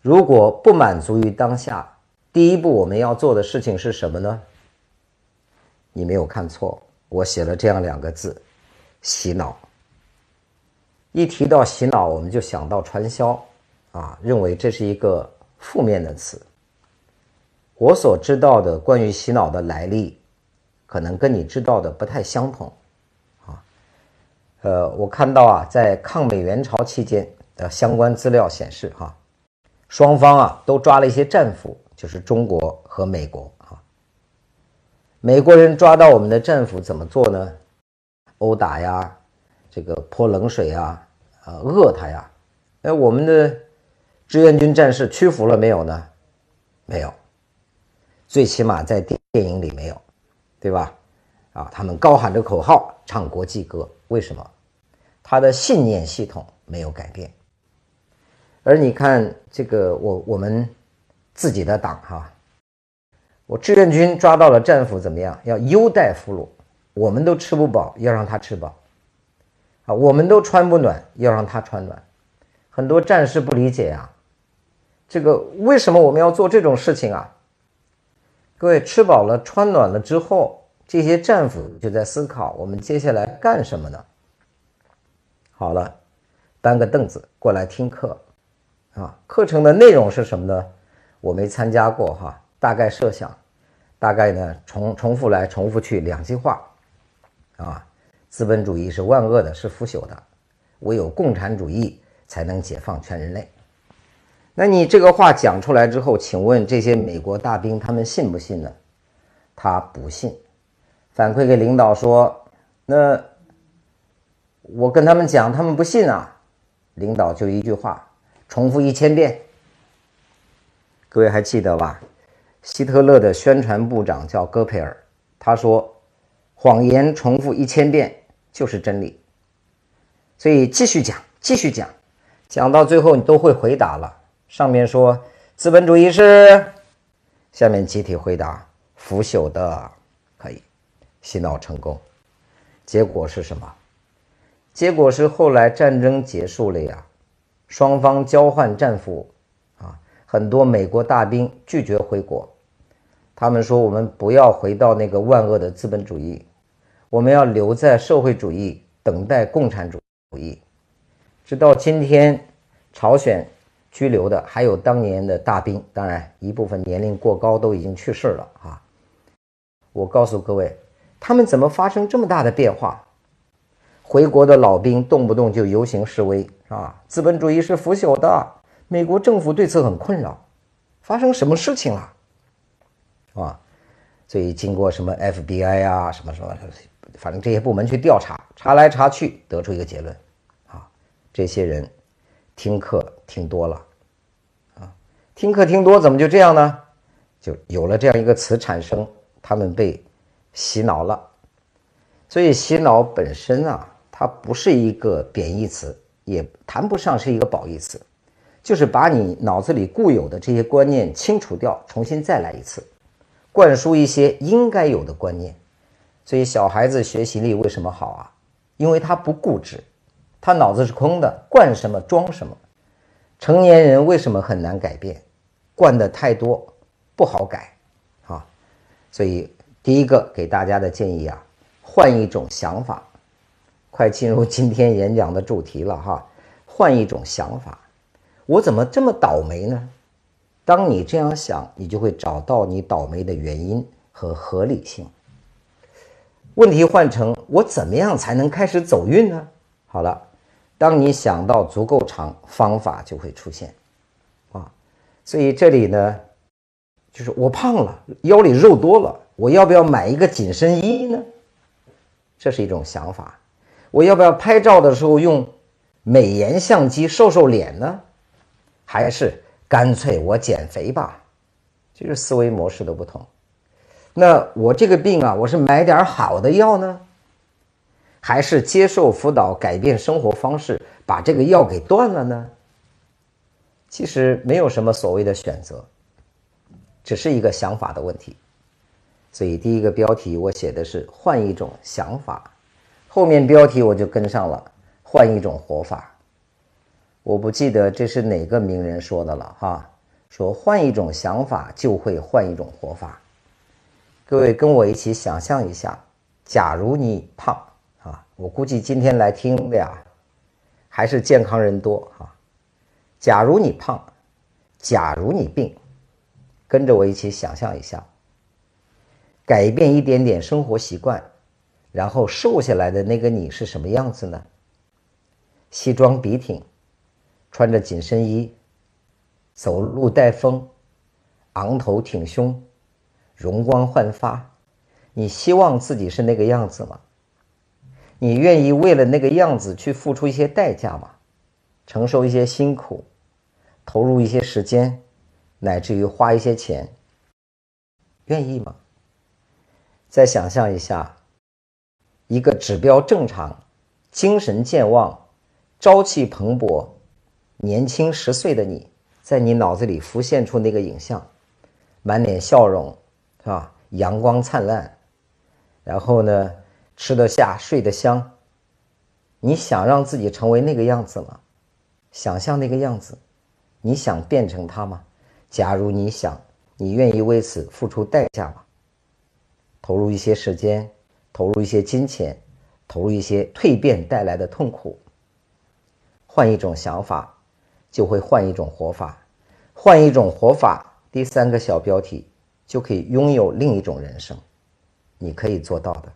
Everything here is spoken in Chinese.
如果不满足于当下，第一步我们要做的事情是什么呢？你没有看错，我写了这样两个字：洗脑。一提到洗脑，我们就想到传销，啊，认为这是一个负面的词。我所知道的关于洗脑的来历，可能跟你知道的不太相同，啊，呃，我看到啊，在抗美援朝期间的相关资料显示，哈，双方啊都抓了一些战俘，就是中国和美国，啊，美国人抓到我们的战俘怎么做呢？殴打呀，这个泼冷水啊。啊，饿他呀！哎，我们的志愿军战士屈服了没有呢？没有，最起码在电影里没有，对吧？啊，他们高喊着口号，唱国际歌，为什么？他的信念系统没有改变。而你看这个，我我们自己的党哈，我志愿军抓到了战俘怎么样？要优待俘虏，我们都吃不饱，要让他吃饱。啊，我们都穿不暖，要让他穿暖。很多战士不理解呀，这个为什么我们要做这种事情啊？各位吃饱了穿暖了之后，这些战俘就在思考：我们接下来干什么呢？好了，搬个凳子过来听课，啊，课程的内容是什么呢？我没参加过哈，大概设想，大概呢重重复来重复去两句话，啊。资本主义是万恶的，是腐朽的，唯有共产主义才能解放全人类。那你这个话讲出来之后，请问这些美国大兵他们信不信呢？他不信。反馈给领导说：“那我跟他们讲，他们不信啊。”领导就一句话，重复一千遍。各位还记得吧？希特勒的宣传部长叫戈培尔，他说：“谎言重复一千遍。”就是真理，所以继续讲，继续讲，讲到最后你都会回答了。上面说资本主义是，下面集体回答腐朽的，可以洗脑成功。结果是什么？结果是后来战争结束了呀，双方交换战俘啊，很多美国大兵拒绝回国，他们说我们不要回到那个万恶的资本主义。我们要留在社会主义，等待共产主义。直到今天，朝鲜拘留的还有当年的大兵，当然一部分年龄过高都已经去世了啊。我告诉各位，他们怎么发生这么大的变化？回国的老兵动不动就游行示威，啊，资本主义是腐朽的。美国政府对此很困扰，发生什么事情了？啊，所以经过什么 FBI 啊，什么什么。反正这些部门去调查，查来查去，得出一个结论，啊，这些人听课听多了，啊，听课听多怎么就这样呢？就有了这样一个词产生，他们被洗脑了。所以洗脑本身啊，它不是一个贬义词，也谈不上是一个褒义词，就是把你脑子里固有的这些观念清除掉，重新再来一次，灌输一些应该有的观念。所以小孩子学习力为什么好啊？因为他不固执，他脑子是空的，灌什么装什么。成年人为什么很难改变？灌的太多，不好改啊。所以第一个给大家的建议啊，换一种想法。快进入今天演讲的主题了哈，换一种想法。我怎么这么倒霉呢？当你这样想，你就会找到你倒霉的原因和合理性。问题换成我怎么样才能开始走运呢？好了，当你想到足够长，方法就会出现，啊，所以这里呢，就是我胖了，腰里肉多了，我要不要买一个紧身衣呢？这是一种想法。我要不要拍照的时候用美颜相机瘦瘦脸呢？还是干脆我减肥吧？就是思维模式的不同。那我这个病啊，我是买点好的药呢，还是接受辅导改变生活方式，把这个药给断了呢？其实没有什么所谓的选择，只是一个想法的问题。所以第一个标题我写的是换一种想法，后面标题我就跟上了换一种活法。我不记得这是哪个名人说的了哈，说换一种想法就会换一种活法。各位跟我一起想象一下，假如你胖啊，我估计今天来听的呀，还是健康人多哈。假如你胖，假如你病，跟着我一起想象一下，改变一点点生活习惯，然后瘦下来的那个你是什么样子呢？西装笔挺。穿着紧身衣，走路带风，昂头挺胸，容光焕发。你希望自己是那个样子吗？你愿意为了那个样子去付出一些代价吗？承受一些辛苦，投入一些时间，乃至于花一些钱，愿意吗？再想象一下，一个指标正常、精神健旺、朝气蓬勃。年轻十岁的你，在你脑子里浮现出那个影像，满脸笑容，是吧？阳光灿烂，然后呢，吃得下，睡得香。你想让自己成为那个样子吗？想象那个样子，你想变成他吗？假如你想，你愿意为此付出代价吗？投入一些时间，投入一些金钱，投入一些蜕变带来的痛苦，换一种想法。就会换一种活法，换一种活法。第三个小标题就可以拥有另一种人生，你可以做到的。